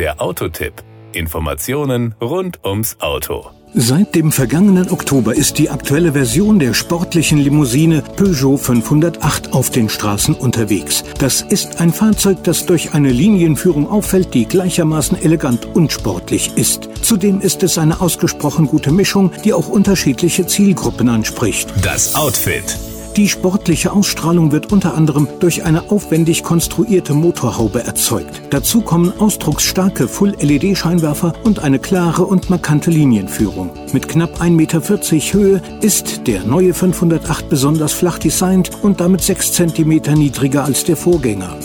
Der Autotipp. Informationen rund ums Auto. Seit dem vergangenen Oktober ist die aktuelle Version der sportlichen Limousine Peugeot 508 auf den Straßen unterwegs. Das ist ein Fahrzeug, das durch eine Linienführung auffällt, die gleichermaßen elegant und sportlich ist. Zudem ist es eine ausgesprochen gute Mischung, die auch unterschiedliche Zielgruppen anspricht. Das Outfit. Die sportliche Ausstrahlung wird unter anderem durch eine aufwendig konstruierte Motorhaube erzeugt. Dazu kommen ausdrucksstarke Full-LED-Scheinwerfer und eine klare und markante Linienführung. Mit knapp 1,40 Meter Höhe ist der neue 508 besonders flach designt und damit 6 cm niedriger als der Vorgänger.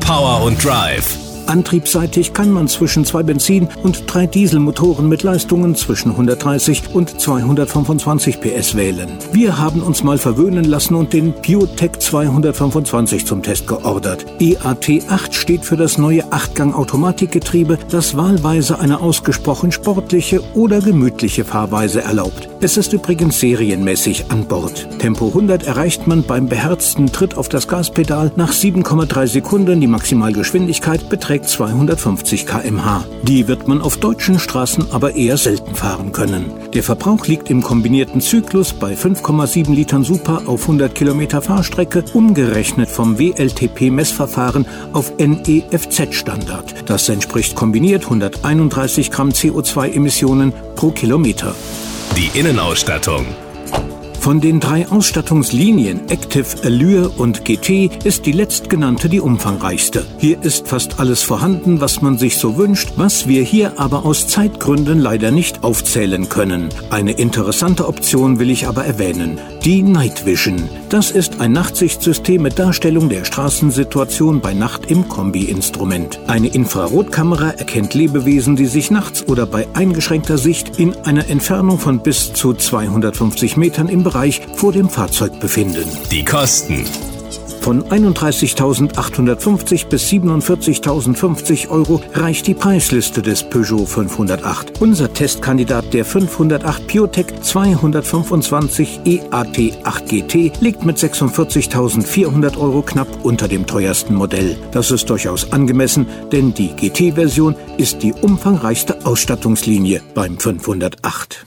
Power und Drive. Antriebsseitig kann man zwischen zwei Benzin- und drei Dieselmotoren mit Leistungen zwischen 130 und 225 PS wählen. Wir haben uns mal verwöhnen lassen und den PureTech 225 zum Test geordert. EAT8 steht für das neue 8-Gang-Automatikgetriebe, das wahlweise eine ausgesprochen sportliche oder gemütliche Fahrweise erlaubt. Es ist übrigens serienmäßig an Bord. Tempo 100 erreicht man beim beherzten Tritt auf das Gaspedal nach 7,3 Sekunden. Die Maximalgeschwindigkeit beträgt 250 km/h. Die wird man auf deutschen Straßen aber eher selten fahren können. Der Verbrauch liegt im kombinierten Zyklus bei 5,7 Litern Super auf 100 Kilometer Fahrstrecke, umgerechnet vom WLTP-Messverfahren auf NEFZ-Standard. Das entspricht kombiniert 131 Gramm CO2-Emissionen pro Kilometer. Die Innenausstattung. Von den drei Ausstattungslinien Active, Allure und GT ist die letztgenannte die umfangreichste. Hier ist fast alles vorhanden, was man sich so wünscht, was wir hier aber aus Zeitgründen leider nicht aufzählen können. Eine interessante Option will ich aber erwähnen. Die Night Vision. Das ist ein Nachtsichtsystem mit Darstellung der Straßensituation bei Nacht im Kombi-Instrument. Eine Infrarotkamera erkennt Lebewesen, die sich nachts oder bei eingeschränkter Sicht in einer Entfernung von bis zu 250 Metern im Bereich vor dem Fahrzeug befinden. Die Kosten. Von 31.850 bis 47.050 Euro reicht die Preisliste des Peugeot 508. Unser Testkandidat der 508 PureTech 225 EAT8 GT liegt mit 46.400 Euro knapp unter dem teuersten Modell. Das ist durchaus angemessen, denn die GT-Version ist die umfangreichste Ausstattungslinie beim 508.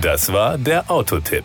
Das war der Autotipp.